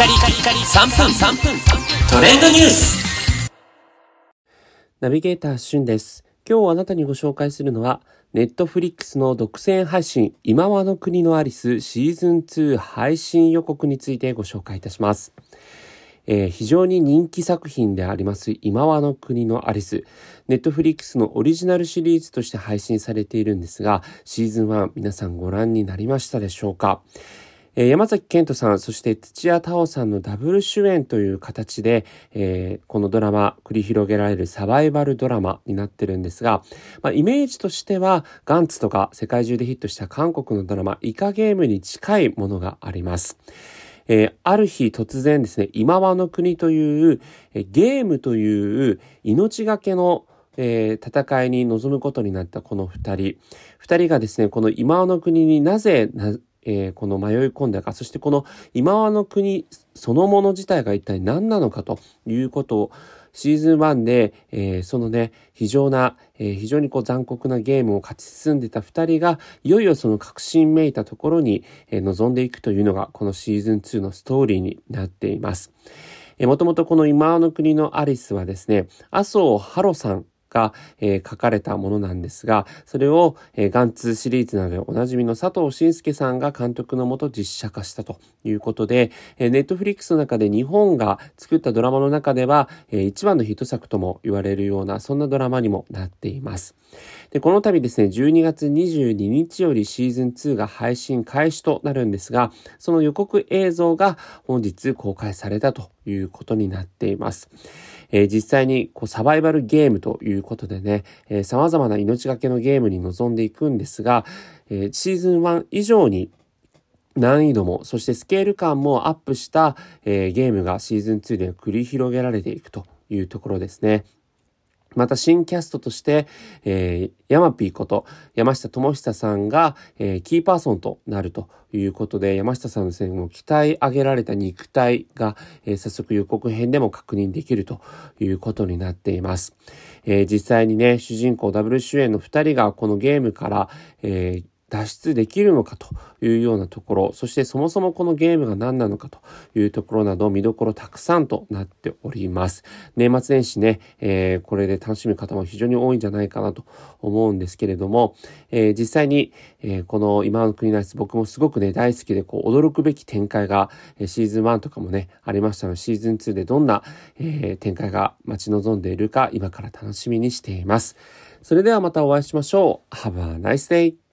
カリカリカリ3分3分トレンドニュースナビゲーターしゅんです。今日あなたにご紹介するのは、ネットフリックスの独占配信、今和の国のアリスシーズン2配信予告についてご紹介いたします。えー非常に人気作品であります今和の国のアリス。ネットフリックスのオリジナルシリーズとして配信されているんですが、シーズン1皆さんご覧になりましたでしょうか？えー山崎賢人さん、そして土屋太鳳さんのダブル主演という形で、えーこのドラマ繰り広げられるサバイバルドラマになってるんですが、まあ、イメージとしてはガンツとか世界中でヒットした韓国のドラマイカゲームに近いものがあります。えーある日突然ですね、今和の国という、えゲームという命がけのえー戦いに臨むことになったこの二人。二人がですね、この今和の国になぜ、えーこの迷い込んだか、そしてこの今和の国そのもの自体が一体何なのかということをシーズン1で、えーそのね、非常な、えー非常にこう残酷なゲームを勝ち進んでた二人が、いよいよその確信めいたところに、えー臨んでいくというのが、このシーズン2のストーリーになっています。もともとこの今の国のアリスはですね、麻生ハロさんが、えー書かれたものなんですが、それを、えーガンツシリーズなどでおなじみの佐藤慎介さんが監督のもと実写化したということで、えーネットフリックスの中で日本が作ったドラマの中では、えー一番のヒット作とも言われるような、そんなドラマにもなっています。で、この度ですね、12月22日よりシーズン2が配信開始となるんですが、その予告映像が本日公開されたということになっています。えー実際にこうサバイバルゲームということでね、えー様々な命がけのゲームに臨んでいくんですが、えーシーズン1以上に難易度も、そしてスケール感もアップした、えーゲームがシーズン2で繰り広げられていくというところですね。また新キャストとして、えー、ヤマピーこと山下智久さんが、えーキーパーソンとなるということで、山下さんのですね、もう鍛え上げられた肉体が、えー早速予告編でも確認できるということになっています。えー実際にね、主人公ダブル主演の二人がこのゲームから、えー脱出できるのかというようなところ、そしてそもそもこのゲームが何なのかというところなど見どころたくさんとなっております。年末年始ね、えーこれで楽しむ方も非常に多いんじゃないかなと思うんですけれども、えー実際に、えーこの今の国のやつ僕もすごくね、大好きでこう驚くべき展開が、えーシーズン1とかもね、ありましたので、シーズン2でどんな、えー展開が待ち望んでいるか今から楽しみにしています。それではまたお会いしましょう。Have a nice day!